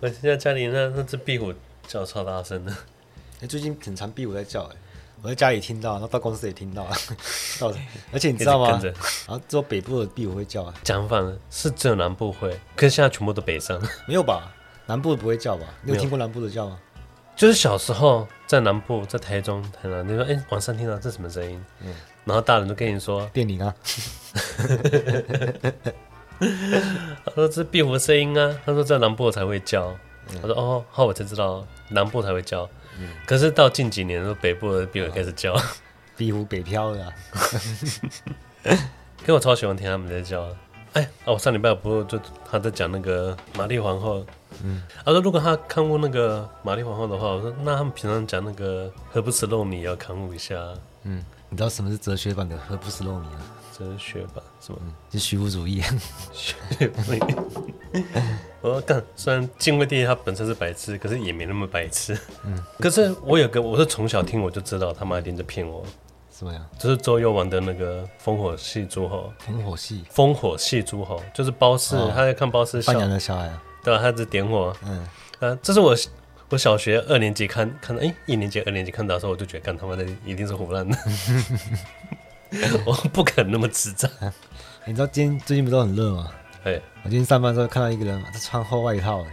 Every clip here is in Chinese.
我现在家里那那只壁虎叫超大声的。哎，最近挺常壁虎在叫哎，我在家里听到，然后到公司也听到了。到，而且你知道吗？然后只有北部的壁虎会叫啊。讲反了，是只有南部会，可是现在全部都北上。没有吧？南部不会叫吧？你有听过南部的叫吗？就是小时候在南部，在台中、台南，你说哎，晚上听到这什么声音？嗯，然后大人都跟你说电铃啊。他说这是壁虎的声音啊。他说在南部才会叫。嗯、他说哦，好，我才知道南部才会叫。嗯、可是到近几年，说北部的壁虎开始叫，壁虎北漂了。可我超喜欢听他们在叫。哎，哦，我上礼拜不就他在讲那个玛丽皇后。嗯，他说如果他看过那个玛丽皇后的话，我说那他们平常讲那个何不食肉糜也要看护一下。嗯，你知道什么是哲学版的何不食肉糜吗？哲学霸是吧？嗯，就虚无主义。虚无主义。我说干，虽然晋惠帝他本身是白痴，可是也没那么白痴。嗯，可是我有个，我是从小听我就知道他妈一定在骗我。什么呀？就是周幽王的那个烽火戏诸侯。烽火戏。烽火戏诸侯就是褒姒，哦、他在看褒姒。范阳的小孩。对啊，他在点火。嗯。啊，这是我我小学二年级看看到，哎，一年级二年级看到的时候，我就觉得干他妈的一定是胡乱的。我不肯那么智障。你知道今天最近不都很热吗？哎，我今天上班的时候看到一个人，他穿厚外套，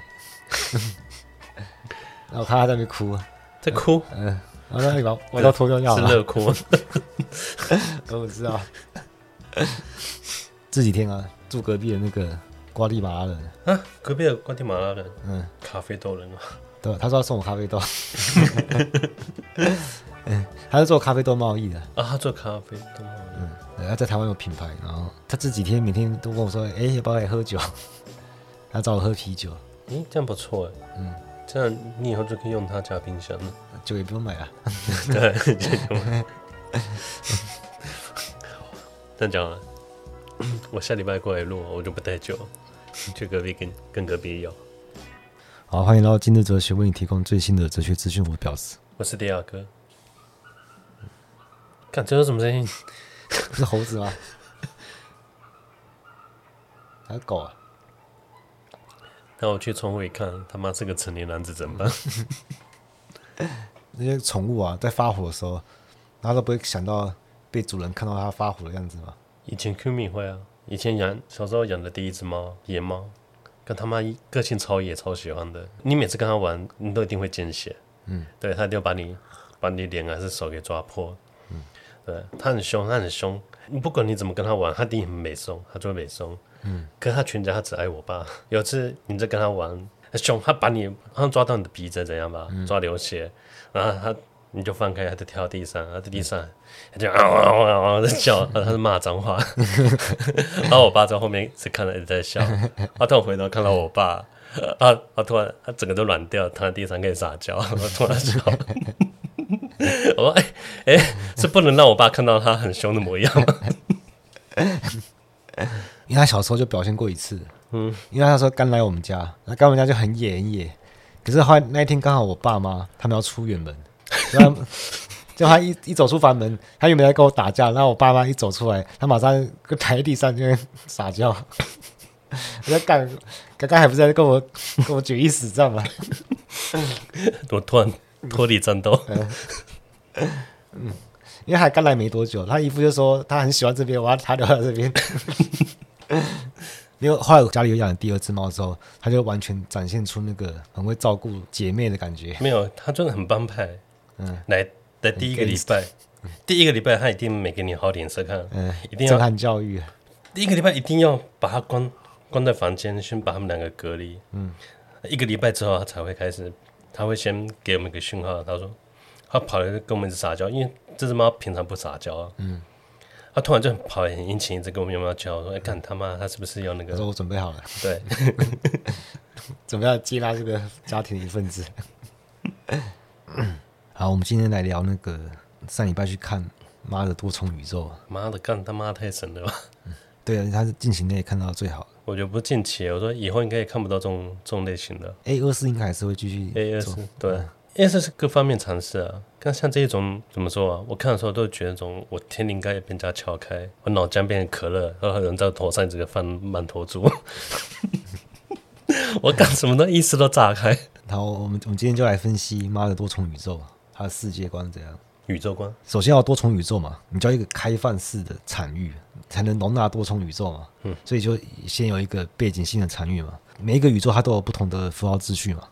然后我看他在那边哭，在哭，嗯，然后他把外套脱掉要了，是热哭。我不知道。这几天啊，住隔壁的那个瓜地马拉人。啊，隔壁的瓜地马拉人，嗯，咖啡豆人啊，对，他说要送我咖啡豆。嗯，他是做咖啡豆贸易的啊，他做咖啡豆贸易，嗯，他在台湾有品牌，然后他这几天每天都跟我说，哎、欸，要不要来喝酒？他找我喝啤酒，嗯，这样不错哎，嗯，这样你以后就可以用他家冰箱了，酒也不用买了，对，这样讲了，我下礼拜过来录，我就不带酒，去隔壁跟跟隔壁要。好，欢迎来到今日哲学，为你提供最新的哲学资讯。我表示，我是迪亚哥。看这是什么声音？是猴子吗？还是狗啊？那我去宠物一看，他妈是个成年男子怎么办？那些宠物啊，在发火的时候，他都不会想到被主人看到它发火的样子吗？以前 Q 米会啊，以前养小时候养的第一只猫，野猫，跟他妈个性超野，超喜欢的。你每次跟它玩，你都一定会见血。嗯，对，它一定要把你把你脸还是手给抓破。对，他很凶，他很凶。你不管你怎么跟他玩，他第一很美松，他就会美松。嗯，可是他全家他只爱我爸。有一次你在跟他玩，他凶，他把你好像抓到你的鼻子怎样吧，嗯、抓流血，然后他你就放开，他就跳到地上，他在地上，他就啊啊啊啊在叫，他是骂脏话。然后我爸在后面只看了一直在笑，他突然回头看到我爸，啊，他突然他整个都软掉，躺在地上开始撒娇，他突然笑。我说：“哎、欸、哎、欸，是不能让我爸看到他很凶的模样吗？” 因为他小时候就表现过一次，嗯，因为他说刚来我们家，那刚我们家就很野很野。可是后来那一天刚好我爸妈他们要出远门，然 后就他一一走出房门，他原本在跟我打架，然后我爸妈一走出来，他马上就躺在地上就撒娇。我在干，刚刚还不是在跟我跟我决一死战吗？我突然。脱离战斗，嗯，因为他刚来没多久，他姨父就说他很喜欢这边，我要他留在这边。因为后来我家里有养了第二只猫之后，他就完全展现出那个很会照顾姐妹的感觉。没有，他真的很帮派。嗯，来来第一个礼拜，第一个礼拜他一定没给你好脸色看，嗯，一定要震撼教育。第一个礼拜一定要把他关关在房间，先把他们两个隔离。嗯，一个礼拜之后他才会开始。他会先给我们一个讯号，他说他跑来跟我们一直撒娇，因为这只猫平常不撒娇啊。嗯，他突然就跑来很殷勤，一直跟我们有没有叫，说：“哎，干他妈，他是不是要那个？”他说：“我准备好了。”对，准备要接纳这个家庭的一份子。好，我们今天来聊那个上礼拜去看《妈的多重宇宙》。妈的，干他妈太神了吧！对啊，他是近期内看到最好的。我觉得不近期，我说以后应该也看不到这种这种类型的。A 二四应该还是会继续。A 二四对二四是各方面尝试啊。看像这一种怎么说啊？我看的时候都觉得，种我天灵盖也变加撬开，我脑浆变成可乐，然后有人在头上这个放满头猪。我干什么的意识都炸开。好，我们我们今天就来分析妈的多重宇宙，它的世界观怎样？宇宙观，首先要多重宇宙嘛，你就要一个开放式的场域，才能容纳多重宇宙嘛。嗯，所以就先有一个背景性的场域嘛。每一个宇宙它都有不同的符号秩序嘛，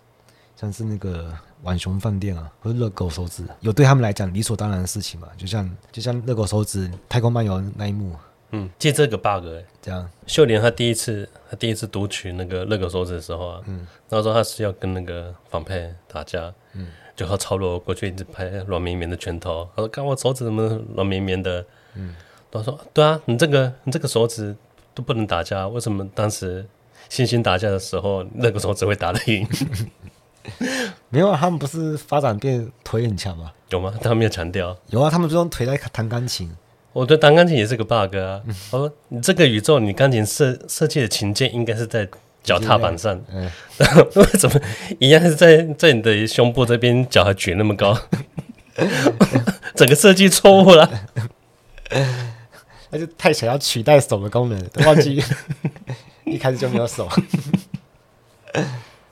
像是那个浣熊饭店啊，或者热狗手指，有对他们来讲理所当然的事情嘛。就像就像热狗手指太空漫游那一幕，嗯，借这个 bug 哎、欸，这样秀莲她第一次她第一次读取那个热狗手指的时候啊，嗯，然后说他是要跟那个反派打架，嗯。就和超罗过去一直拍软绵绵的拳头，他说：“看我手指怎么软绵绵的。”嗯，他说：“对啊，你这个你这个手指都不能打架，为什么当时星星打架的时候那个手指会打得赢？” 没有啊，他们不是发展变腿很强吗？有吗？他们没有强调。有啊，他们不是用腿来弹钢琴。我觉得弹钢琴也是个 bug 啊。我说：“你这个宇宙，你钢琴设设计的琴键应该是在。”脚踏板上，嗯，为什么一样是在在你的胸部这边，脚还举那么高？整个设计错误了，那就太想要取代手的功能，忘记一开始就没有手。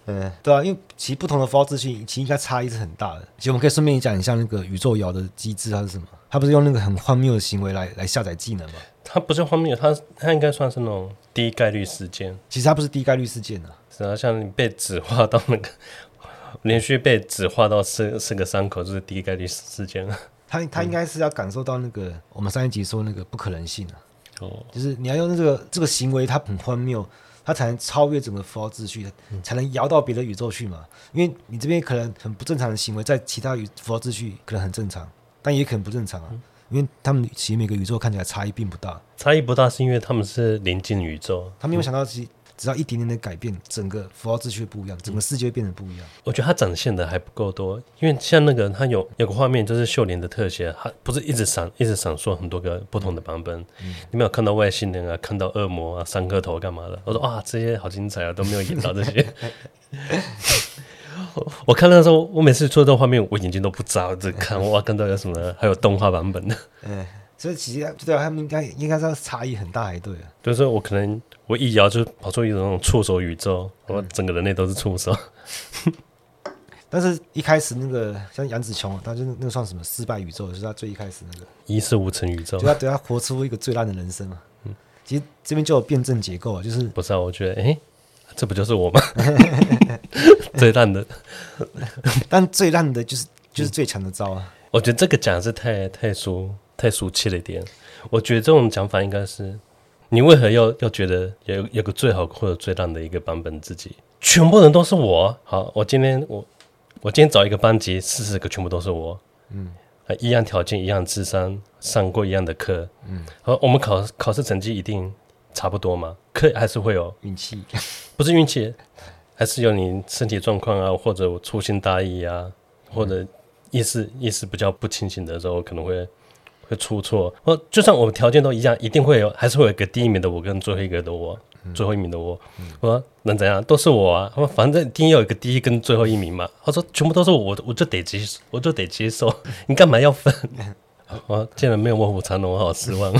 嗯，对啊，因为其实不同的符号秩序，其实应该差异是很大的。其实我们可以顺便讲一下那个宇宙摇的机制，它是什么？它不是用那个很荒谬的行为来来下载技能吗？它不是荒谬，它它应该算是那种低概率事件。其实它不是低概率事件啊，是啊，像你被纸化到那个 连续被纸化到四四个伤口，就是低概率事件啊。他他应该是要感受到那个、嗯、我们上一集说那个不可能性啊，哦，就是你要用这个这个行为，它很荒谬，它才能超越整个符号秩序，才能摇到别的宇宙去嘛。因为你这边可能很不正常的行为，在其他宇符号秩序可能很正常，但也可能不正常啊。嗯。因为他们其实每个宇宙看起来差异并不大，差异不大是因为他们是临近宇宙，他们没有想到其实只要一点点的改变，整个符号秩序不一样，整个世界变得不一样。我觉得它展现的还不够多，因为像那个它有有个画面就是秀莲的特写，它不是一直闪一直闪烁很多个不同的版本，嗯、你没有看到外星人啊，看到恶魔啊，三颗头干嘛的？我说哇，这些好精彩啊，都没有演到这些。我看到的时候，我每次出这画面，我眼睛都不眨，在看哇，看到有什么？还有动画版本的。嗯，所以其实对啊他们应该应该是差异很大，才对啊。就是我可能我一摇就跑出一种那种触手宇宙，我整个人类都是触手。但是一开始那个像杨紫琼，他就那个算什么失败宇宙？就是他最一开始那个一事无成宇宙，就他对他活出一个最烂的人生嘛。嗯，其实这边就有辩证结构啊，就是不是啊？我觉得，哎、欸，这不就是我吗？最烂的，但最烂的就是就是最强的招啊！我觉得这个讲是太太俗太俗气了一点。我觉得这种讲法应该是，你为何要要觉得有有个最好或者最烂的一个版本自己？全部人都是我。好，我今天我我今天找一个班级，四十个全部都是我。嗯，一样条件，一样智商，上过一样的课。嗯，好，我们考考试成绩一定差不多吗？课还是会有运气，不是运气。还是有你身体状况啊，或者我粗心大意啊，或者意识意识比较不清醒的时候，可能会会出错。或就算我们条件都一样，一定会有，还是会有一个第一名的我跟最后一个的我，嗯、最后一名的我。嗯、我说能怎样？都是我啊！我反正一定要有一个第一跟最后一名嘛。他说全部都是我，我就得接受，我就得接受。你干嘛要分？我竟然没有卧虎藏龙，我好失望。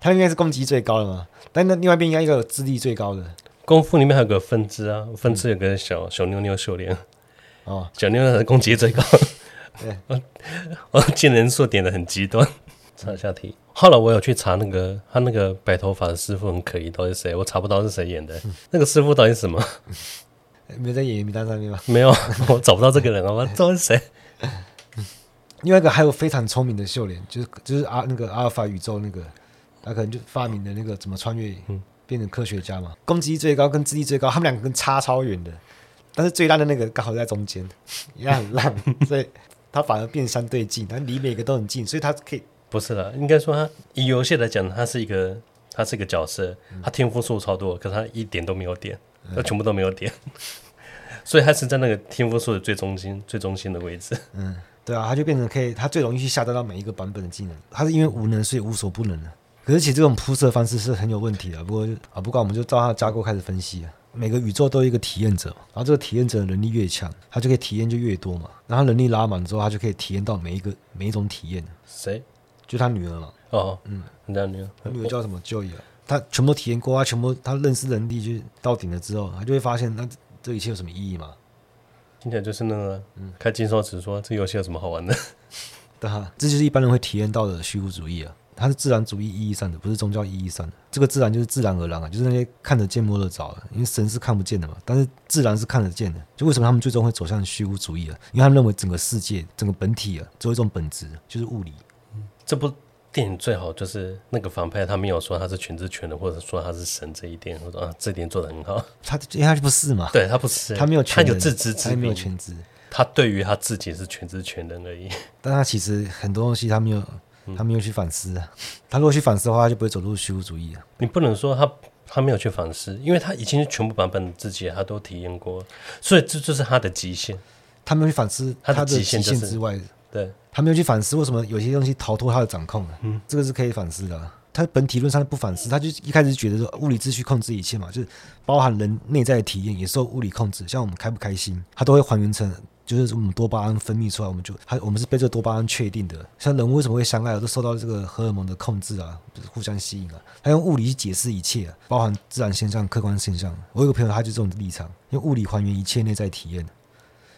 他应该是攻击最高的嘛？但那另外一边应该一个智力最高的。功夫里面还有个分支啊，分支有个小、嗯、小妞妞秀莲哦，小妞妞的攻击最高，对，我见人数点的很极端。查下题，后来我有去查那个他那个白头发的师傅很可疑，到底是谁？我查不到是谁演的，嗯、那个师傅到底是什么？没有在演员名单上面吗？没有，我找不到这个人啊，我知道是谁。另外一个还有非常聪明的秀莲，就是就是阿那个阿尔法宇宙那个，他可能就发明的那个怎么穿越。嗯变成科学家嘛，攻击力最高跟智力最高，他们两个跟差超远的，但是最烂的那个刚好在中间，也很烂，所以他反而变相对近，它离每个都很近，所以它可以不是的，应该说它以游戏来讲，它是一个它是一个角色，它天赋数超多，可是它一点都没有点，它全部都没有点，嗯、所以它是在那个天赋数的最中心最中心的位置。嗯，对啊，它就变成可以，它最容易去下载到每一个版本的技能，它是因为无能所以无所不能的。可是其实这种铺设方式是很有问题的。不过啊，不管我们就照它的架构开始分析啊。每个宇宙都有一个体验者，然后这个体验者的能力越强，他就可以体验就越多嘛。然后能力拉满之后，他就可以体验到每一个每一种体验。谁？就他女儿嘛。哦，嗯，你家女儿，他女儿叫什么？Joy 啊他全部体验过，他全部他认识能力就到顶了之后，他就会发现，那这一切有什么意义吗？听起来就是那个，嗯，开金手指说这游戏有什么好玩的？对哈，这就是一般人会体验到的虚无主义啊。它是自然主义意义上的，不是宗教意义上的。这个自然就是自然而然啊，就是那些看得见摸得着的，因为神是看不见的嘛，但是自然是看得见的。就为什么他们最终会走向虚无主义啊？因为他们认为整个世界、整个本体啊，只有一种本质，就是物理。嗯，这部电影最好就是那个反派，他没有说他是全知全能，或者说他是神这一点，或者啊，这点做的很好。他因为他就不是嘛，对他不是，他没有全，他有自知之明，他没有全知，他对于他自己是全知全能而已。但他其实很多东西他没有。他没有去反思啊，他如果去反思的话，他就不会走入虚无主义了。你不能说他他没有去反思，因为他已经全部版本自己他都体验过，所以这就是他的极限。他没有去反思他的极限之外，对，他没有去反思为什么有些东西逃脱他的掌控了。嗯，这个是可以反思的。他本体论上不反思，他就一开始觉得说物理秩序控制一切嘛，就是包含人内在的体验也受物理控制，像我们开不开心，他都会还原成。就是我们多巴胺分泌出来，我们就还我们是被这多巴胺确定的。像人为什么会相爱，都受到这个荷尔蒙的控制啊，就是互相吸引啊。他用物理去解释一切，包含自然现象、客观现象。我有个朋友，他就这种立场，用物理还原一切内在体验。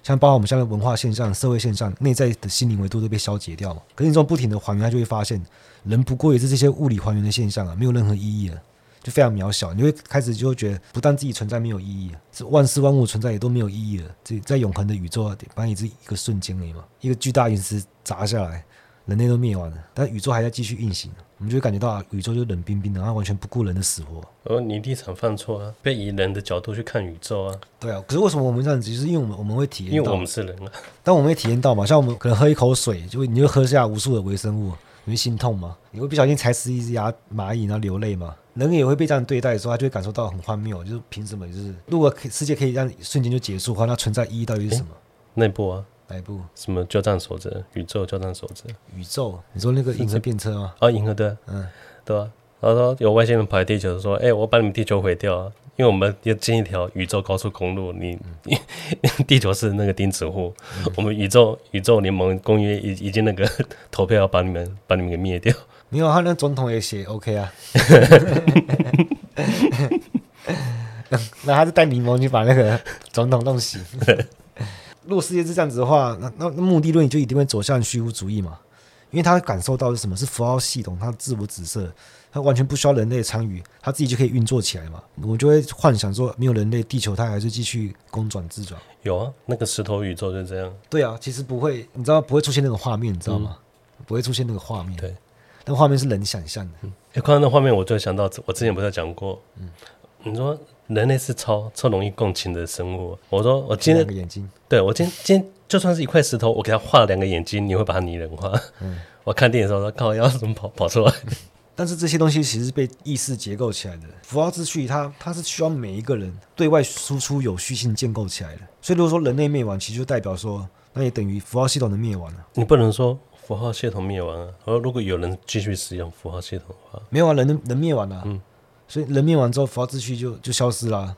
像包含我们现在文化现象、社会现象、内在的心灵维度都被消解掉嘛。可是你这种不停的还原，他就会发现，人不过也是这些物理还原的现象啊，没有任何意义了。就非常渺小，你会开始就会觉得，不但自己存在没有意义，是万事万物存在也都没有意义了。这在永恒的宇宙，反正也是一个瞬间而已嘛。一个巨大陨石砸下来，人类都灭亡了，但宇宙还在继续运行。我们就会感觉到啊，宇宙就冷冰冰的，然后完全不顾人的死活。而你立场犯错啊，被以人的角度去看宇宙啊。对啊，可是为什么我们这样子？就是因为我们我们会体验到，因为我们是人啊。但我们会体验到嘛，像我们可能喝一口水，就会你就喝下无数的微生物，你会心痛吗？你会不小心踩死一只牙蚂蚁然后流泪吗？人也会被这样对待的时候，他就会感受到很荒谬，就是凭什么？就是如果世界可以让瞬间就结束的话，那存在意义到底是什么？那部啊，哪一部？什么交战守则？宇宙交战守则？宇宙？你说那个银河变车吗？啊，银河对，嗯，对啊。然后说有外星人跑来地球说：“哎、欸，我把你们地球毁掉啊，因为我们要建一条宇宙高速公路。你，地球是那个钉子户，嗯、我们宇宙宇宙联盟公约已已经那个 投票要把你们把你们给灭掉。”没有，他那总统也写 OK 啊。那他是带柠檬去把那个总统弄死。如果世界是这样子的话，那那目的论就一定会走向虚无主义嘛？因为他感受到是什么？是符号系统，它自我指涉，它完全不需要人类参与，它自己就可以运作起来嘛。我就会幻想说，没有人类，地球它还是继续公转自转。有啊，那个石头宇宙就这样。对啊，其实不会，你知道不会出现那种画面，你知道吗？嗯、不会出现那个画面。对。那画面是人想象的。嗯，哎，看到那画面，我就想到，我之前不是讲过，嗯，你说人类是超超容易共情的生物。我说我今天两个眼睛，对我今天今天就算是一块石头，我给他画了两个眼睛，你会把它拟人化。嗯，我看电影的时候说，靠，要怎么跑跑出来？但是这些东西其实是被意识结构起来的，符号秩序它，它它是需要每一个人对外输出有序性建构起来的。所以如果说人类灭亡，其实就代表说，那也等于符号系统的灭亡了。你不能说。符号系统灭亡啊！而如果有人继续使用符号系统的话，没有啊，人人灭亡了，啊，嗯，所以人灭亡之后，符号秩序就就消失了，啊，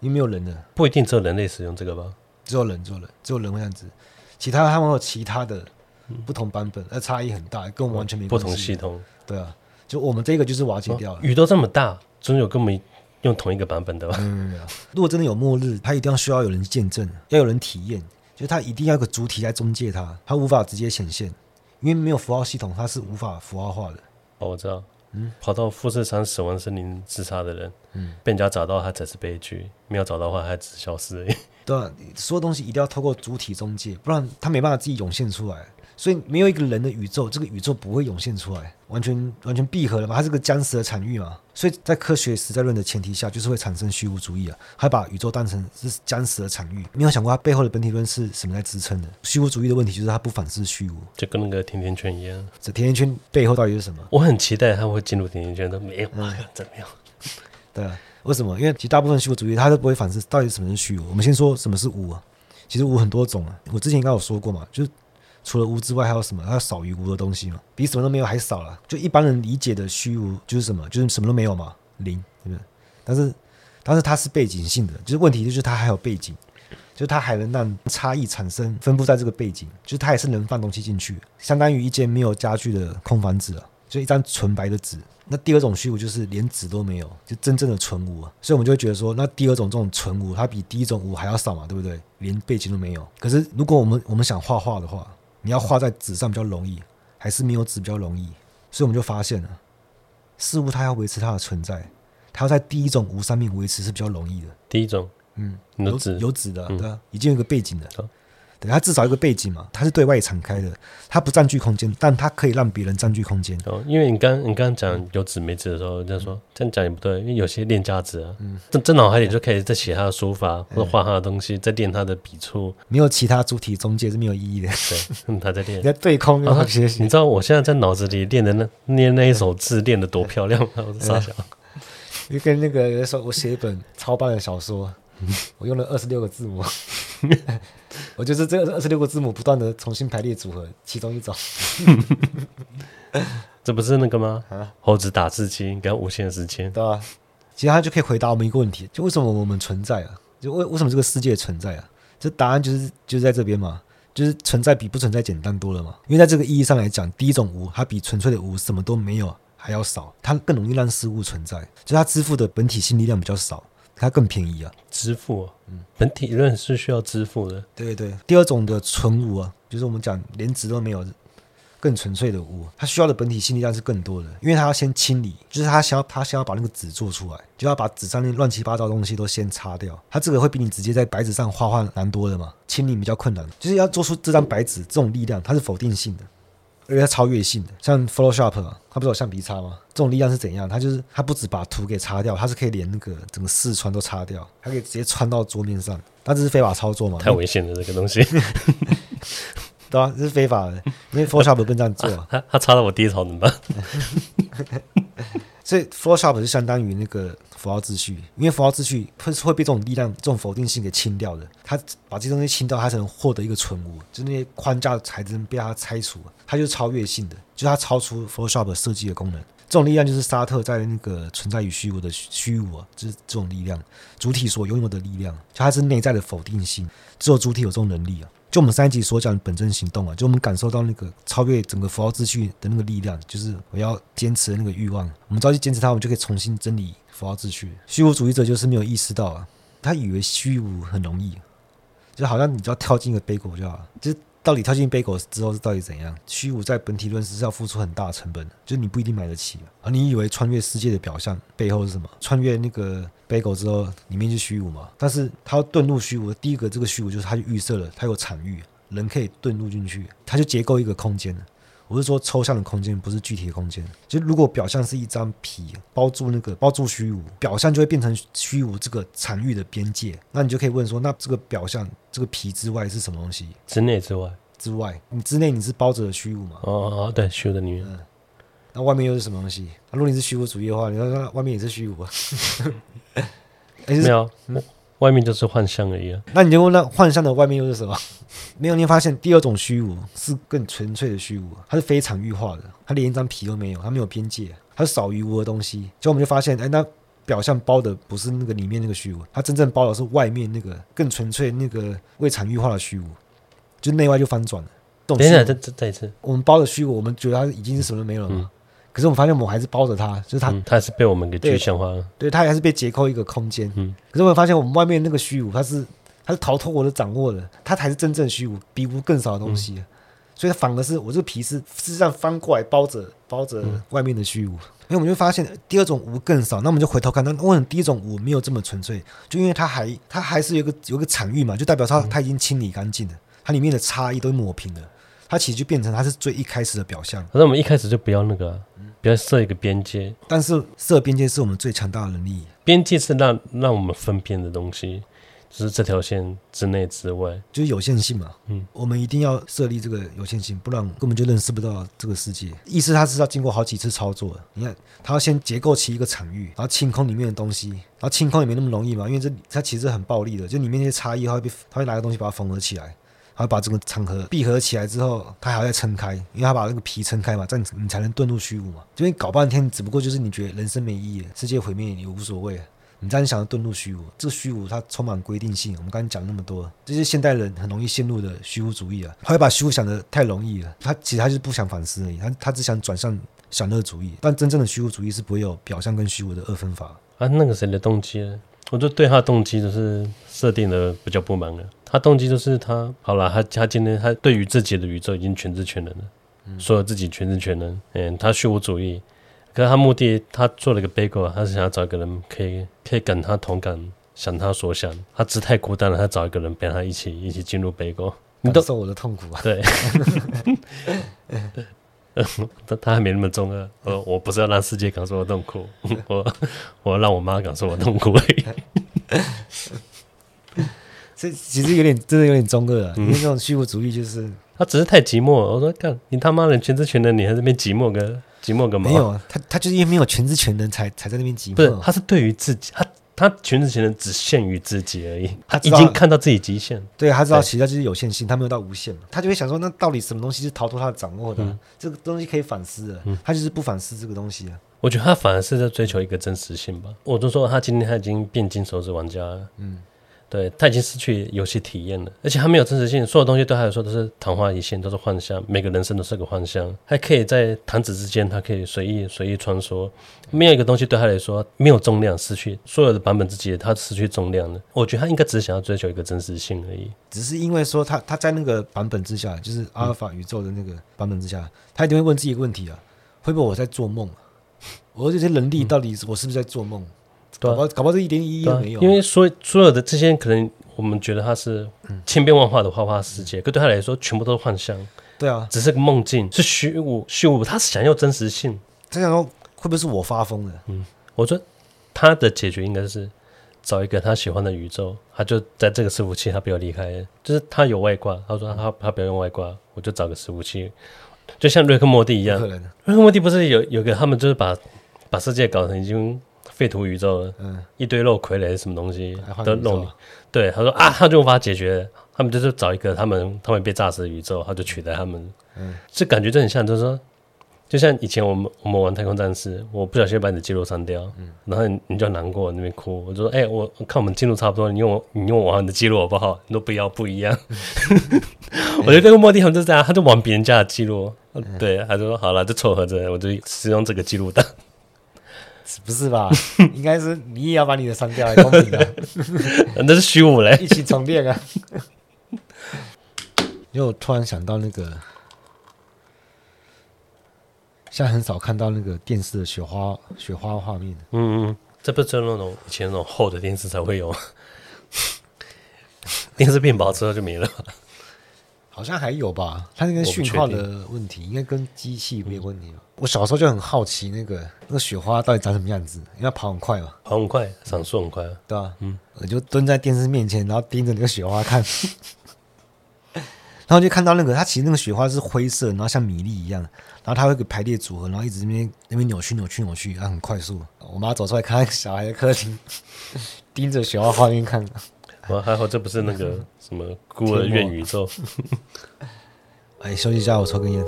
因为没有人了。不一定只有人类使用这个吧？只有人，只有人，只有人会这样子。其他他们有其他的不同版本，那，嗯、差异很大，跟我们完全没关系。不同系统，对啊，就我们这个就是瓦解掉了。哦，宇宙这么大，总有跟我们用同一个版本的吧？嗯，如果真的有末日，它一定要需要有人见证，要有人体验，就是它一定要有个主体来中介它，它无法直接显现。因为没有符号系统，它是无法符号化的。哦，我知道。嗯，跑到富士山死亡森林自杀的人，嗯，被人家找到，他才是悲剧；没有找到的话，他只是消失而已。对啊，所有东西一定要透过主体中介，不然他没办法自己涌现出来。所以没有一个人的宇宙，这个宇宙不会涌现出来，完全完全闭合了嘛？它是个僵死的产域嘛？所以在科学实在论的前提下，就是会产生虚无主义啊，还把宇宙当成是僵死的产域。没有想过它背后的本体论是什么来支撑的？虚无主义的问题就是它不反思虚无，就跟那个甜甜圈一样。这甜甜圈背后到底是什么？我很期待它会进入甜甜圈，都没有，嗯，怎么样？对啊，为什么？因为其实大部分虚无主义它都不会反思到底什么是虚无。我们先说什么是无啊？其实无很多种啊，我之前应该有说过嘛，就是。除了无之外，还有什么？还有少于无的东西吗？比什么都没有还少了。就一般人理解的虚无，就是什么？就是什么都没有嘛，零，对不对？但是，但是它是背景性的，就是问题就是它还有背景，就是它还能让差异产生，分布在这个背景，就是它也是能放东西进去，相当于一间没有家具的空房子啊，就一张纯白的纸，那第二种虚无就是连纸都没有，就真正的纯无啊。所以我们就会觉得说，那第二种这种纯无，它比第一种无还要少嘛，对不对？连背景都没有。可是如果我们我们想画画的话，你要画在纸上比较容易，还是没有纸比较容易？所以我们就发现了，事物它要维持它的存在，它要在第一种无上面维持是比较容易的。第一种，嗯，有纸有纸的，嗯对啊，已经有一个背景的。它至少一个背景嘛，它是对外敞开的，它不占据空间，但它可以让别人占据空间。哦，因为你刚你刚刚讲有纸没纸的时候，人家说这样讲也不对，因为有些练家子啊，嗯，这这脑海里就可以在写他的书法或者画他的东西，在练他的笔触，没有其他主体中介是没有意义的。对，嗯，他在练，你在对空然后学习。你知道我现在在脑子里练的那念那一首字练的多漂亮吗？我傻笑。就跟那个有时候我写一本超棒的小说，我用了二十六个字母。我就是这二十六个字母不断的重新排列组合，其中一种。这不是那个吗？啊，猴子打字机给他无限时间，对吧？其实它就可以回答我们一个问题：就为什么我们存在啊？就为为什么这个世界存在啊？这答案就是就是在这边嘛，就是存在比不存在简单多了嘛。因为在这个意义上来讲，第一种无，它比纯粹的无什么都没有还要少，它更容易让事物存在，就它支付的本体性力量比较少。它更便宜啊，支付，嗯，本体论是需要支付的。对对，第二种的纯无啊，就是我们讲连纸都没有，更纯粹的无，它需要的本体性力量是更多的，因为它要先清理，就是它想要它想要把那个纸做出来，就要把纸上面乱七八糟的东西都先擦掉。它这个会比你直接在白纸上画画难多了嘛，清理比较困难，就是要做出这张白纸这种力量，它是否定性的。而且它超越性的，像 Photoshop 啊，它不是有橡皮擦吗？这种力量是怎样？它就是它不止把图给擦掉，它是可以连那个整个视穿都擦掉，它可以直接穿到桌面上。那这是非法操作嘛？太危险了，这个东西。对啊，这是非法的，因为 Photoshop 不能这样做。啊、他他擦到我低潮怎么办？所以 Photoshop 是相当于那个符号秩序，因为符号秩序会会被这种力量、这种否定性给清掉的。它把这些东西清掉，它才能获得一个存物，就那些框架的材质被它拆除，它就是超越性的，就它超出 Photoshop 设计的功能。这种力量就是沙特在那个存在与虚无的虚无啊，就是这种力量，主体所拥有的力量，就它是内在的否定性，只有主体有这种能力啊。就我们上一集所讲的本真行动啊，就我们感受到那个超越整个符号秩序的那个力量，就是我要坚持的那个欲望。我们只要去坚持它，我们就可以重新整理符号秩序。虚无主义者就是没有意识到啊，他以为虚无很容易，就好像你只要跳进一个杯口就好了。就到底跳进杯狗之后是到底怎样？虚无在本体论是要付出很大成本的，就是你不一定买得起。而你以为穿越世界的表象背后是什么？穿越那个。杯狗之后，里面是虚无嘛？但是它要遁入虚无，第一个这个虚无就是它就预设了，它有场域，人可以遁入进去，它就结构一个空间。我是说抽象的空间，不是具体的空间。就如果表象是一张皮包住那个包住虚无，表象就会变成虚无这个场域的边界。那你就可以问说，那这个表象这个皮之外是什么东西？之内之外？之外，你之内你是包着虚无嘛？哦哦，对，虚无的里面。嗯那外面又是什么东西？如果你是虚无主义的话，你说那外面也是虚无啊？欸、没有，外面就是幻象而已啊。那你就问，那幻象的外面又是什么？没有，你发现第二种虚无是更纯粹的虚无，它是非常域化的，它连一张皮都没有，它没有边界，它是少于无的东西。就我们就发现，哎、欸，那表象包的不是那个里面那个虚无，它真正包的是外面那个更纯粹那个未产域化的虚无，就内外就翻转了。等一下，再再再一次，我们包的虚无，我们觉得它已经是什么都没有了吗？嗯可是我们发现，我们还是包着它，就是它，它、嗯、是被我们给具象化了。对，它还是被结构一个空间。嗯。可是我们发现，我们外面那个虚无，它是它是逃脱我的掌握的，它才是真正虚无，比无更少的东西。嗯、所以它反而是我这个皮是事实际上翻过来包着包着外面的虚无。因为我们就发现第二种无更少，那我们就回头看，那为什么第一种无没有这么纯粹？就因为它还它还是有个有个场域嘛，就代表它它已经清理干净了，它里面的差异都抹平了，它其实就变成它是最一开始的表象。可是我们一开始就不要那个、啊。不要设一个边界，但是设边界是我们最强大的能力。边界是让让我们分辨的东西，就是这条线之内之外，就是有限性嘛。嗯，我们一定要设立这个有限性，不然根本就认识不到这个世界。意思它是要经过好几次操作的。你看，它要先结构起一个场域，然后清空里面的东西，然后清空也没那么容易嘛，因为这它其实很暴力的，就里面那些差异，它会被它会拿个东西把它缝合起来。然后把整个场合闭合起来之后，它还要再撑开，因为它把那个皮撑开嘛，这样你才能遁入虚无嘛。因为搞半天，只不过就是你觉得人生没意义，世界毁灭也无所谓，你这样想要遁入虚无，这个虚无它充满规定性。我们刚才讲那么多，这些现代人很容易陷入的虚无主义啊，他会把虚无想得太容易了。他其实他就是不想反思而已，他他只想转向享乐主义。但真正的虚无主义是不会有表象跟虚无的二分法啊。那个谁的动机呢？我就对他的动机就是设定的比较不满了。他动机就是他好了，他他今天他对于自己的宇宙已经全知全能了，嗯、说自己全知全能，嗯，他虚无主义。可是他目的，他做了一个 Bagel，他是想要找一个人可以可以跟他同感，想他所想。他只太孤单了，他找一个人陪他一起一起进入 Bagel。你都受我的痛苦啊？对，他 他还没那么中二。我我不是要让世界感受我痛苦，我我要让我妈感受我痛苦而已。这其实有点真的有点中二啊，因为这种虚无主义就是他只是太寂寞。我说干你他妈的全知全能，你还在那边寂寞个？寂寞干嘛？没有啊，他他就是因为没有全知全能才才在那边寂寞。不是，他是对于自己，他他全知全能只限于自己而已。他已经看到自己极限。对，他知道其实他就是有限性，他没有到无限。他就会想说，那到底什么东西是逃脱他的掌握的？嗯、这个东西可以反思的，他就是不反思这个东西啊。我觉得他反而是在追求一个真实性吧。我就说他今天他已经变金手指玩家了。嗯。对，他已经失去游戏体验了，而且他没有真实性，所有东西对他来说都是昙花一现，都是幻象。每个人生都是个幻象，还可以在弹指之间，他可以随意随意穿梭。没有一个东西对他来说没有重量，失去所有的版本之间，他失去重量了。我觉得他应该只是想要追求一个真实性而已。只是因为说他他在那个版本之下，就是阿尔法宇宙的那个版本之下，他一定会问自己一个问题啊：会不会我在做梦？我这些能力到底我是不是在做梦？搞不好，搞不好这一点意义都没有。因为所所有的这些，可能我们觉得它是千变万化的花花世界，可对他来说，全部都是幻象。对啊，只是个梦境，是虚无虚无。他是想要真实性。他想要，会不会是我发疯了？嗯，我说他的解决应该是找一个他喜欢的宇宙，他就在这个伺服器，他不要离开。就是他有外挂，他说他他不要用外挂，我就找个伺服器，就像瑞克莫蒂一样。瑞克莫蒂不是有有个他们就是把把世界搞成已经。废土宇宙，嗯，一堆肉傀儡什么东西都弄你。对，他说啊，他就无法解决，他们就是找一个他们他们被炸死的宇宙，他就取代他们。嗯，这感觉就很像，就是说，就像以前我们我们玩太空战士，我不小心把你的记录删掉，嗯，然后你你就难过那边哭，我就说，哎、欸，我看我们记录差不多，你用我你用我玩你的记录好不好？你都不要不一样。我觉得这个目的他们就是这样，他就玩别人家的记录，对，他就说好了，就凑合着，我就使用这个记录档。不是吧？应该是你也要把你的删掉，公平的。那是虚无嘞，一起充电啊！因为我突然想到那个，现在很少看到那个电视的雪花雪花画面。嗯嗯，这不是那种以前那种厚的电视才会有，电视变薄之后就没了。好像还有吧，它那个讯号的问题，应该跟机器没有问题吧？我小时候就很好奇，那个那个雪花到底长什么样子？因为它跑很快嘛，跑很快，闪烁很快，对吧？嗯，我就蹲在电视面前，然后盯着那个雪花看，然后就看到那个它其实那个雪花是灰色，然后像米粒一样，然后它会给排列组合，然后一直那边那边扭曲扭曲扭曲，它很快速。我妈走出来看，看小孩的客厅，盯着雪花画面看。我还好，这不是那个什么孤儿院宇宙。哎，休息一下，我抽根烟。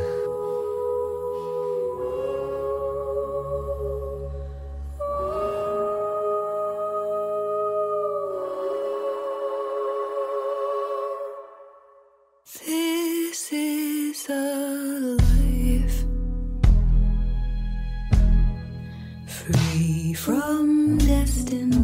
from destiny.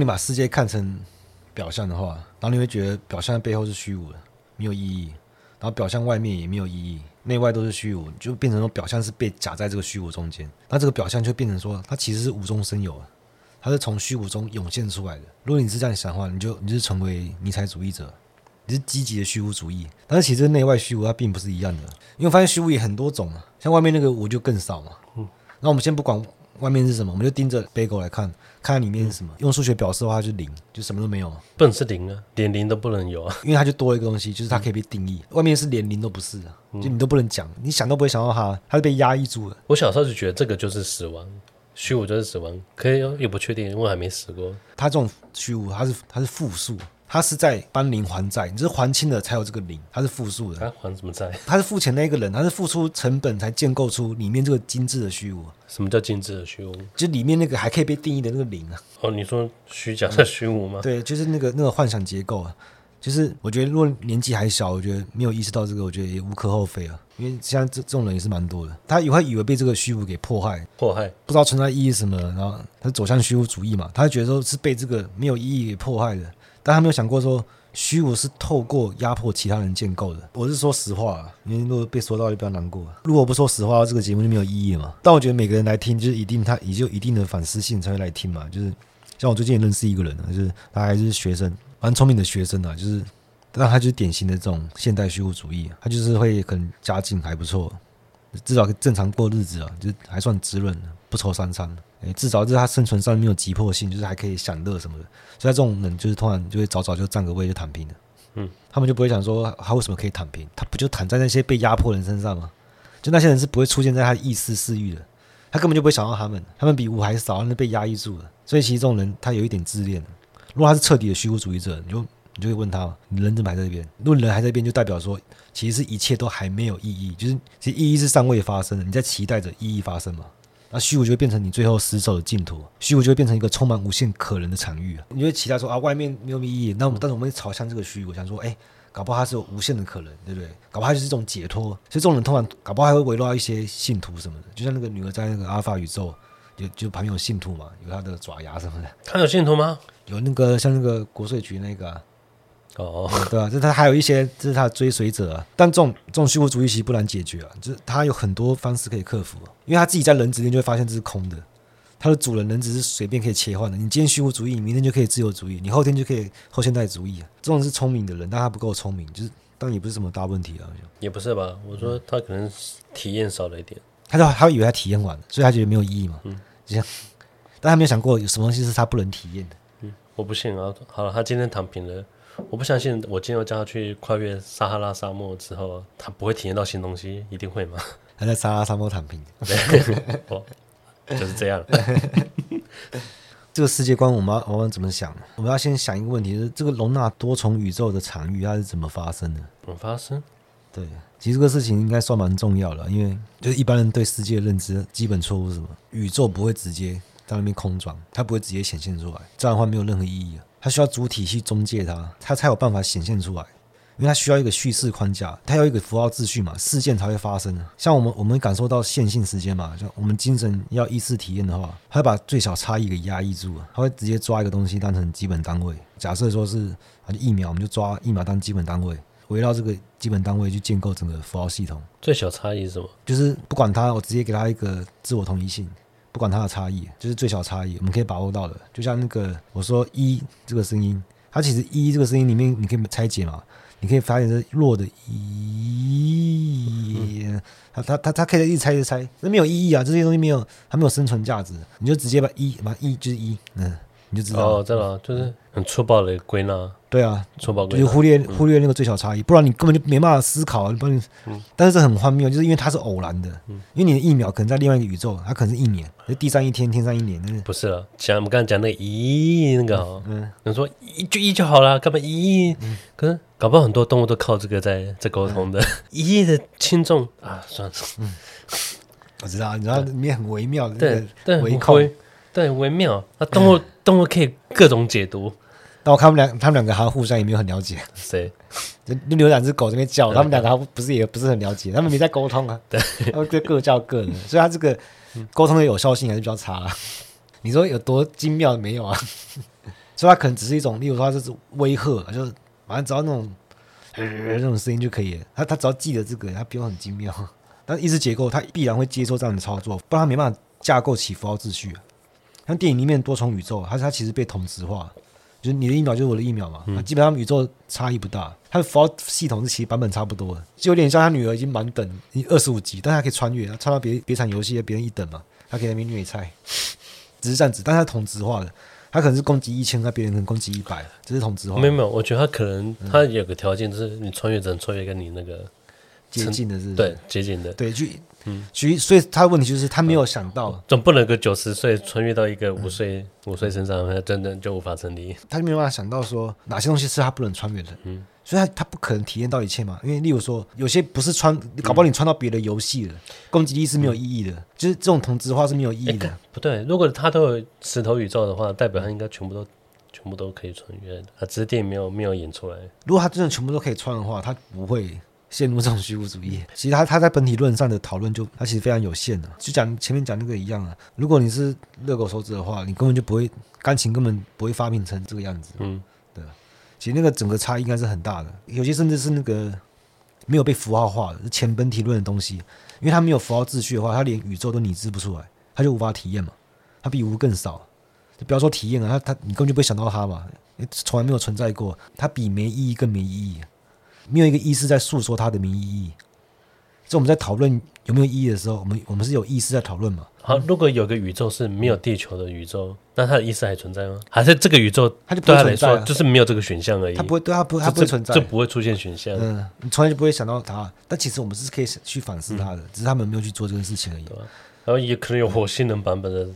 你把世界看成表象的话，然后你会觉得表象的背后是虚无的，没有意义；然后表象外面也没有意义，内外都是虚无，就变成说表象是被夹在这个虚无中间。那这个表象就变成说，它其实是无中生有，它是从虚无中涌现出来的。如果你是这样想的话，你就你就成为尼采主义者，你是积极的虚无主义。但是其实内外虚无它并不是一样的，因为发现虚无也很多种啊，像外面那个无就更少嘛。嗯，那我们先不管。外面是什么？我们就盯着 bagel 来看，看看里面是什么。用数学表示的话，就零，就什么都没有。不能是零啊，连零都不能有啊，因为它就多了一个东西，就是它可以被定义。嗯、外面是连零都不是啊，就你都不能讲，你想都不会想到它，它是被压抑住的。我小时候就觉得这个就是死亡，虚无就是死亡，可以也不确定，因为我还没死过。它这种虚无，它是它是负数。他是在帮零还债，你是还清了才有这个零，他是负数的。他还什么债？他是付钱那个人，他是付出成本才建构出里面这个精致的虚无。什么叫精致的虚无？就里面那个还可以被定义的那个零啊。哦，你说虚假的虚无吗？对，就是那个那个幻想结构啊。就是我觉得，如果年纪还小，我觉得没有意识到这个，我觉得也无可厚非啊。因为现在这这种人也是蛮多的，他也会以为被这个虚无给迫害，迫害不知道存在意义什么，然后他走向虚无主义嘛，他就觉得说是被这个没有意义给迫害的，但他没有想过说。虚无是透过压迫其他人建构的。我是说实话啊，因为如果被说到就比较难过。如果不说实话，这个节目就没有意义嘛。但我觉得每个人来听，就是一定他也就一定的反思性才会来听嘛。就是像我最近也认识一个人，就是他还是学生，蛮聪明的学生啊，就是但他就是典型的这种现代虚无主义，他就是会可能家境还不错，至少正常过日子啊，就还算滋润，不愁三餐。诶，至少是他生存上没有急迫性，就是还可以享乐什么的。所以这种人就是突然就会早早就占个位就躺平了。嗯，他们就不会想说他为什么可以躺平？他不就躺在那些被压迫人身上吗？就那些人是不会出现在他意识私欲的，他根本就不会想到他们，他们比五还少，那被压抑住了。所以其实这种人他有一点自恋。如果他是彻底的虚无主义者，你就你就会问他，你人怎么还在这边？如果人还在这边，就代表说其实一切都还没有意义，就是其实意义是尚未发生的，你在期待着意义发生嘛。那虚无就会变成你最后死守的净土，虚无就会变成一个充满无限可能的场域。你就会期待说啊，外面没有意义，那我们但是我们会朝向这个虚无，想说，哎，搞不好它是有无限的可能，对不对？搞不好它就是一种解脱。所以这种人通常搞不好还会围绕一些信徒什么的，就像那个女儿在那个阿尔法宇宙，就就旁边有信徒嘛，有他的爪牙什么的。他有信徒吗？有那个像那个国税局那个、啊。哦、oh. 嗯，对啊，这他还有一些，这是他的追随者啊。但这种这种虚无主义其实不难解决啊，就是他有很多方式可以克服。因为他自己在人之间就会发现这是空的，他的主人人只是随便可以切换的。你今天虚无主义，你明天就可以自由主义，你后天就可以后现代主义啊。这种是聪明的人，但他不够聪明，就是但也不是什么大问题啊。也不是吧？我说他可能体验少了一点，他就他以为他体验完了，所以他觉得没有意义嘛。嗯，这样，但他没有想过有什么东西是他不能体验的。嗯，我不信啊。好了，他今天躺平了。我不相信，我今天要叫他去跨越撒哈拉沙漠之后，他不会体验到新东西，一定会吗？他在撒哈拉沙漠躺平，哦，就是这样。这个世界观，我们要我们怎么想？我们要先想一个问题：就是这个容纳多重宇宙的场域，它是怎么发生的？怎么发生？对，其实这个事情应该算蛮重要的，因为就是一般人对世界的认知基本错误是什么？宇宙不会直接在那边空转，它不会直接显现出来，这样的话没有任何意义啊。它需要主体去中介它，它才有办法显现出来，因为它需要一个叙事框架，它要一个符号秩序嘛，事件才会发生。像我们，我们感受到线性时间嘛，像我们精神要意识体验的话，它会把最小差异给压抑住，它会直接抓一个东西当成基本单位。假设说是啊，一秒，我们就抓疫苗当基本单位，围绕这个基本单位去建构整个符号系统。最小差异是什么？就是不管它，我直接给它一个自我同一性。不管它的差异，就是最小差异，我们可以把握到的。就像那个我说一这个声音，它其实一这个声音里面你可以拆解嘛，你可以发现是弱的一，它它它它可以一直拆一直拆，那没有意义啊，这些东西没有，它没有生存价值，你就直接把一把一就是一，嗯，你就知道哦，知道，就是很粗暴的归纳。对啊，就是忽略忽略那个最小差异，不然你根本就没办法思考。不然，但是这很荒谬，就是因为它是偶然的，因为你的一秒可能在另外一个宇宙，它可能是一年，就地上一天，天上一年。不是了，讲我们刚才讲那个一那个，嗯，你说一就一就好了，干嘛一？可是搞不好很多动物都靠这个在在沟通的。一的轻重啊，算了，嗯，我知道，你知道里面很微妙的，对对，微妙，对微妙。那动物动物可以各种解读。但我看他们两，他们两个好像互相也没有很了解。谁？就就有两只狗这边叫，他们两个还不是也不是很了解，他们没在沟通啊。对，他们就各叫各的，所以他这个沟通的有效性还是比较差啊。你说有多精妙没有啊？所以它可能只是一种，例如说它是威吓，就是反正只要那种呃那种声音就可以了。他他只要记得这个，它不用很精妙。但意识结构它必然会接受这样的操作，不然它没办法架构起符号秩序啊。像电影里面多重宇宙，它它其实被同质化，就是你的疫苗就是我的疫苗嘛，嗯、基本上宇宙差异不大。它的符号系统是其实版本差不多的，就有点像他女儿已经满等二十五级，但他可以穿越，他穿到别别场游戏别人一等嘛，他可以在那边虐菜。只是这样子，但是他同质化的，他可能是攻击一千，那别人可能攻击一百，这是同质化。没有没有，我觉得他可能他有个条件，就是你穿越只能穿越跟你那个接近的是，是，对接近的，对，就嗯，所以所以他的问题就是他没有想到，嗯、总不能个九十岁穿越到一个五岁五岁身上，他真的就无法成立。他没有办法想到说哪些东西是他不能穿越的，嗯。所以他他不可能体验到一切嘛，因为例如说有些不是穿，搞不好你穿到别的游戏了，攻击力是没有意义的，就是这种同质化是没有意义的。不对，如果他都有石头宇宙的话，代表他应该全部都全部都可以穿越的，他只是电影没有没有演出来。如果他真的全部都可以穿的话，他不会陷入这种虚无主义。其实他他在本体论上的讨论就他其实非常有限的，就讲前面讲那个一样啊。如果你是热狗手指的话，你根本就不会钢琴根本不会发明成这个样子。嗯。对其实那个整个差异应该是很大的，有些甚至是那个没有被符号化的，是前本体论的东西，因为它没有符号秩序的话，它连宇宙都拟制不出来，它就无法体验嘛。它比无更少，就不要说体验了，它它你根本就不会想到它嘛，从来没有存在过，它比没意义更没意义，没有一个意识在诉说它的没意义。所以我们在讨论有没有意义的时候，我们我们是有意识在讨论嘛？好，如果有个宇宙是没有地球的宇宙，那它的意识还存在吗？还是这个宇宙它就对他来说就是没有这个选项而已？它不会对它不它不会存在，就不会出现选项。嗯，你从来就不会想到它。但其实我们是可以去反思它的，只是他们没有去做这个事情而已。对吧？然后也可能有火星人版本的，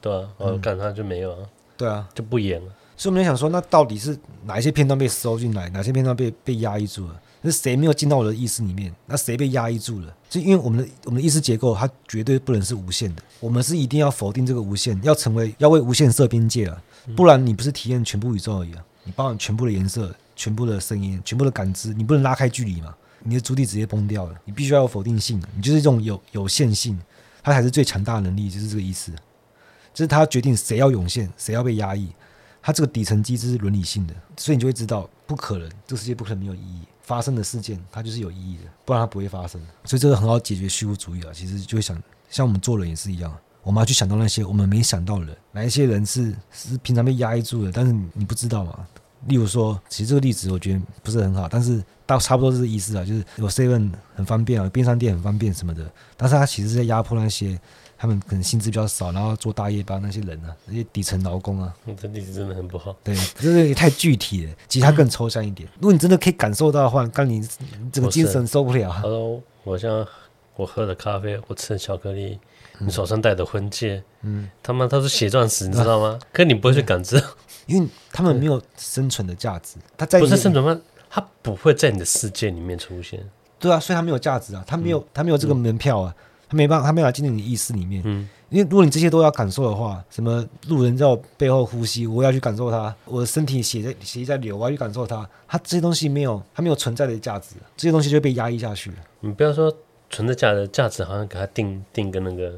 对吧？我看它就没有啊。对啊，就不演了。所以我们就想说，那到底是哪一些片段被收进来，哪些片段被被压抑住了？那谁没有进到我的意识里面？那谁被压抑住了？就因为我们的我们的意识结构，它绝对不能是无限的。我们是一定要否定这个无限，要成为要为无限设边界了。不然你不是体验全部宇宙而已啊！你包含全部的颜色、全部的声音、全部的感知，你不能拉开距离嘛？你的主体直接崩掉了。你必须要有否定性，你就是这种有有限性，它才是最强大的能力，就是这个意思。就是它决定谁要涌现，谁要被压抑。它这个底层机制是伦理性的，所以你就会知道，不可能，这个世界不可能没有意义。发生的事件，它就是有意义的，不然它不会发生。所以这个很好解决虚无主义啊。其实就会想，像我们做人也是一样，我们要去想到那些我们没想到的人，哪一些人是是平常被压抑住的，但是你不知道嘛。例如说，其实这个例子我觉得不是很好，但是到差不多是意思啊，就是有 seven 很方便啊，便商店很方便什么的，但是它其实是在压迫那些。他们可能薪资比较少，然后做大夜班那些人啊，那些底层劳工啊，这例子真的很不好。对，这个也太具体了。其实它更抽象一点。嗯、如果你真的可以感受到的话，刚你这个精神受不了。Hello，：“ 我像我喝的咖啡，我吃的巧克力，嗯、你手上戴的婚戒，嗯，他妈他是血钻石，你知道吗？啊、可你不会去感知，因为他们没有生存的价值。他在不是生存吗？他不会在你的世界里面出现。对啊，所以他没有价值啊，他没有，他没有这个门票啊。嗯”他没办法，他没法进入你的意识里面。嗯，因为如果你这些都要感受的话，什么路人在我背后呼吸，我要去感受它；我的身体血在血在流，我要去感受它。它这些东西没有，它没有存在的价值，这些东西就会被压抑下去了。你不要说存在价值，价值好像给它定定跟那个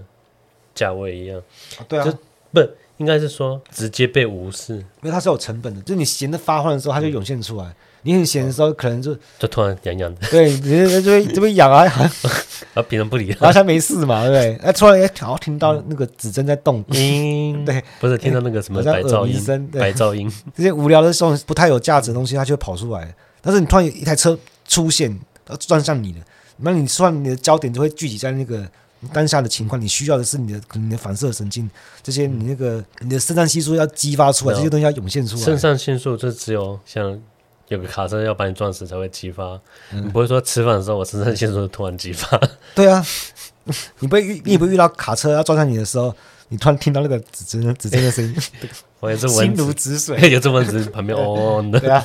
价位一样。啊对啊，就不应该是说直接被无视，因为它是有成本的。就是你闲的发慌的时候，它就涌现出来。嗯你很闲的时候，可能就就突然痒痒的，对，你就会就会痒啊，然后，别人不理，然后他没事嘛，对不对？哎，突然哎，好像听到那个指针在动，音，对，不是听到那个什么白噪音，白噪音，这些无聊的这种不太有价值的东西，它就会跑出来。但是你突然有一台车出现，撞上你了，那你突然你的焦点就会聚集在那个当下的情况，你需要的是你的可能你的反射神经，这些你那个你的肾上腺素要激发出来，这些东西要涌现出来。肾上腺素就只有像。有个卡车要把你撞死才会激发，嗯、你不会说吃饭的时候我肾上腺素突然激发。对啊，你不会遇你不会遇到卡车要撞上你的时候，你突然听到那个指针指针的声音，我也是心如止水，有这蚊子旁边嗡嗡的。对啊，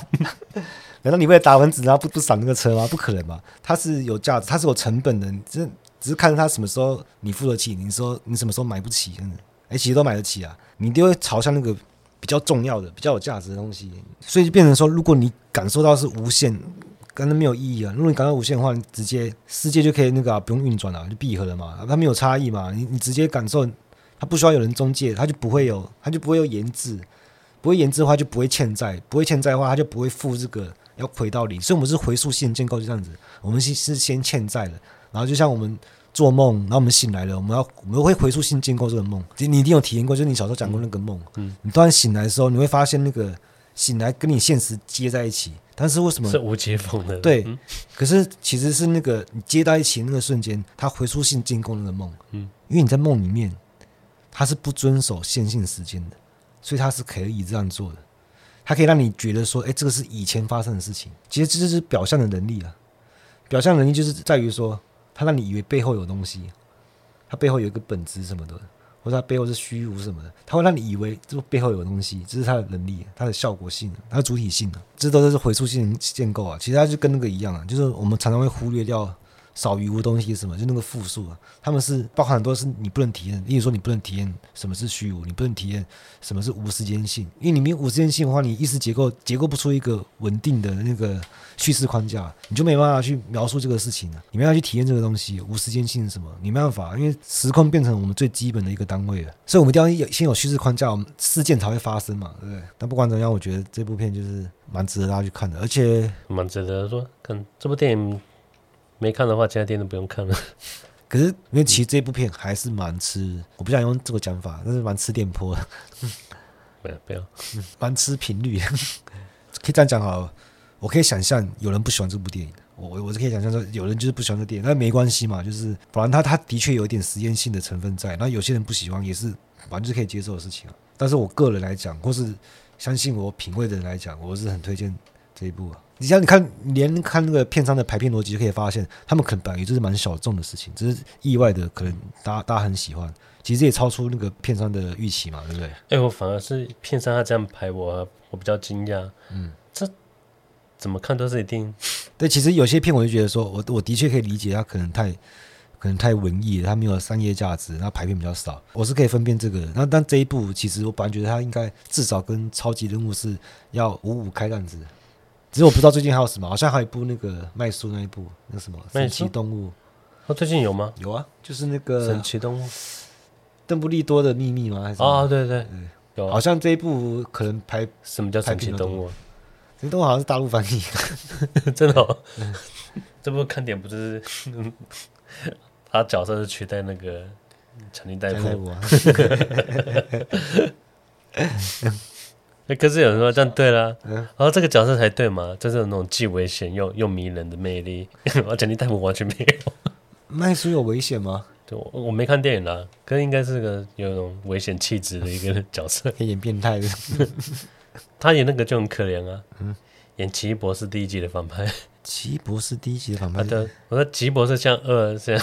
难道你为了打蚊子然后不不闪那个车吗？不可能吧？它是有价值，它是有成本的，只只是看它什么时候你付得起，你说你什么时候买不起，哎、欸，其实都买得起啊，你就会朝向那个。比较重要的、比较有价值的东西。所以就变成说，如果你感受到是无限，跟那没有意义啊。如果你感到无限的话，你直接世界就可以那个、不用运转了，就闭合了嘛。它没有差异嘛，你你直接感受，它不需要有人中介，它就不会有，它就不会有延滞，不会延滞的话就不会欠债，不会欠债的话，它就不会付这个要回到零。所以我们是回溯性建构，就这样子。我们是是先欠债的，然后就像我们。做梦，然后我们醒来了，我们要我们会回溯性建构这个梦。你一定有体验过，就是你小时候讲过那个梦。嗯，你突然醒来的时候，你会发现那个醒来跟你现实接在一起，但是为什么是无接缝的？对，嗯、可是其实是那个你接在一起那个瞬间，它回溯性建构那个梦。嗯，因为你在梦里面，它是不遵守线性时间的，所以它是可以这样做的。它可以让你觉得说，哎，这个是以前发生的事情。其实这就是表象的能力啊，表象能力就是在于说。他让你以为背后有东西，他背后有一个本质什么的，或者他背后是虚无什么的，他会让你以为这背后有东西，这是他的能力，他的效果性，他的主体性，这都是回溯性建构啊。其实他就跟那个一样啊，就是我们常常会忽略掉。少于无东西什么？就那个复数啊，他们是包含很多是你不能体验。例如说，你不能体验什么是虚无，你不能体验什么是无时间性。因为你没有无时间性的话，你意识结构结构不出一个稳定的那个叙事框架，你就没办法去描述这个事情了。你没办法去体验这个东西。无时间性是什么？你没办法，因为时空变成我们最基本的一个单位了。所以，我们一定要有先有叙事框架，我们事件才会发生嘛，对不对？但不管怎样，我觉得这部片就是蛮值得大家去看的，而且蛮值得说看这部电影。没看的话，其他电影都不用看了。可是，因为其实这部片还是蛮吃，我不想用这个讲法，但是蛮吃电波的。不要不要，蛮吃频率。可以这样讲好了，我可以想象有人不喜欢这部电影，我我是可以想象说有人就是不喜欢这电影，但没关系嘛，就是反正他他的确有一点实验性的成分在，那有些人不喜欢也是完全是可以接受的事情。但是我个人来讲，或是相信我品味的人来讲，我是很推荐这一部。你像你看，连看那个片商的排片逻辑就可以发现，他们可能本来也就是蛮小众的事情，只是意外的，可能大家大家很喜欢。其实也超出那个片商的预期嘛，对不对？哎、欸，我反而是片商他这样排我，我比较惊讶。嗯，这怎么看都是一定。对，其实有些片我就觉得说，我我的确可以理解，他可能太可能太文艺了，他没有商业价值，那排片比较少，我是可以分辨这个。那但这一部，其实我本来觉得他应该至少跟超级任务是要五五开这样子。只是我不知道最近还有什么，好像还有一部那个麦叔那一部，那什么神奇动物，哦，最近有吗？有啊，就是那个神奇动物，邓布利多的秘密吗？还是哦，对对，对。有、啊，好像这一部可能拍什么叫神奇动物？神奇动物好像是大陆翻译，真的、哦。嗯、这部看点不是 他角色是取代那个强尼戴普啊。哎，可是有人说这样对了，然后这个角色才对嘛？就是有那种既危险又又迷人的魅力，而且你戴普完全没有。麦叔有危险吗？对，我我没看电影啦，可是应该是个有那种危险气质的一个角色，可以演变态的。他演那个就很可怜啊，嗯，演奇异博士第一集的反派。奇异博士第一集的反派？对，我说奇异博士像二这样，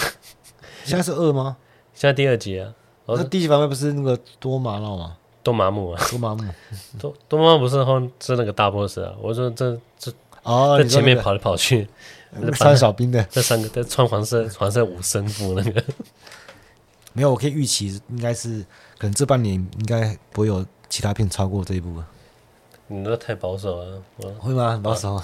现在是二吗？现在第二集啊。那第一集反派不是那个多玛瑙吗？多麻木啊，多麻木，多多麻木不是后是那个大 boss 啊？我说这这哦，在前面跑来跑去，穿小兵的，这三个在穿黄色黄色五身服那个，没有，我可以预期应该是可能这半年应该不会有其他片超过这一部。你那太保守了，会吗？保守？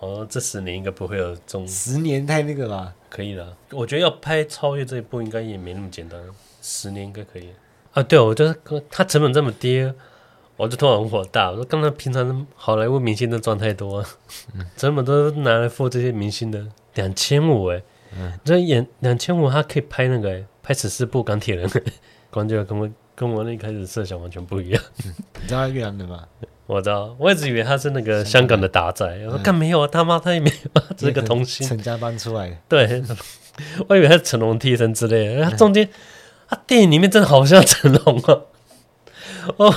哦，这十年应该不会有中，十年太那个了，可以了。我觉得要拍超越这一部应该也没那么简单，十年应该可以。啊，对，我就是他成本这么低，我就突然很火大。我说，刚才平常好莱坞明星都赚太多，嗯、成本都拿来付这些明星的两千五哎，这演两千五，他可以拍那个拍十四部钢铁人，关键跟我跟我那一开始设想完全不一样。嗯、你知道他越南的吗？我知道，我一直以为他是那个香港的打仔。我说，干没有啊，他妈他也没有，只是个童星。成家班出来的。对，我以为他是成龙替身之类的，他中间。他电影里面真的好像成龙啊！哦，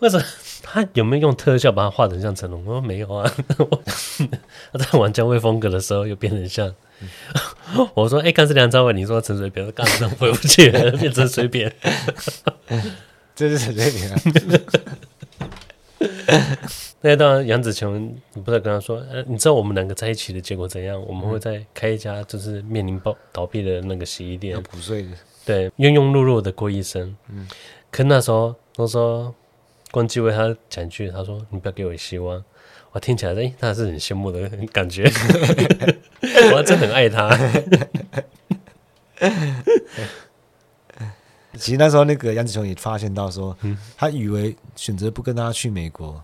为什么他有没有用特效把他画成像成龙？我说没有啊。他在玩姜维风格的时候又变成像。我说哎，看是梁朝伟，你说陈水扁，干什么回不去了，变成随便。这是陈水扁啊。那段杨紫琼，你不是跟他说，呃，你知道我们两个在一起的结果怎样？我们会在开一家就是面临爆倒闭的那个洗衣店，补税的。对，庸庸碌碌的过一生。嗯，可那时候，那时候关继威他讲一句，他说：“你不要给我希望。”我听起来，哎，他是很羡慕的感觉，我还真很爱他。其实那时候，那个杨子琼也发现到说，他以为选择不跟他去美国，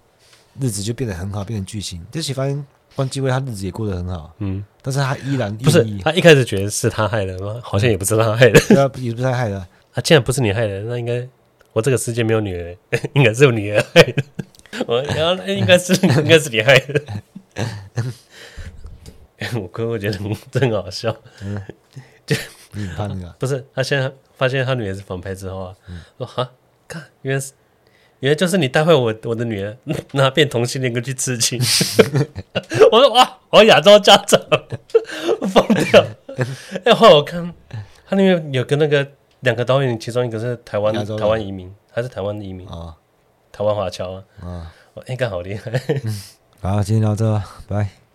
日子就变得很好，变成巨星。这其实发现关继威他日子也过得很好，嗯，但是他依然不是他一开始觉得是他害的吗？好像也不是他害的，对啊，也不是他害的。他既然不是你害的，那应该我这个世界没有女人，应该是有女人害的。我然后应该是 应该是你害的。我哥我觉得真好笑，就你怕那个不是他现在。发现他女儿是反派之后啊，嗯、说哈，看，原来是原来就是你带坏我我的女儿，那变同性恋跟去刺青。我说哇，我亚洲家长 疯掉。哎，后来我看他那边有个那个两个导演，其中一个是台湾台湾移民，还是台湾的移民啊？哦、台湾华侨啊？啊、哦，哎，刚好厉害。好，今天到这，拜。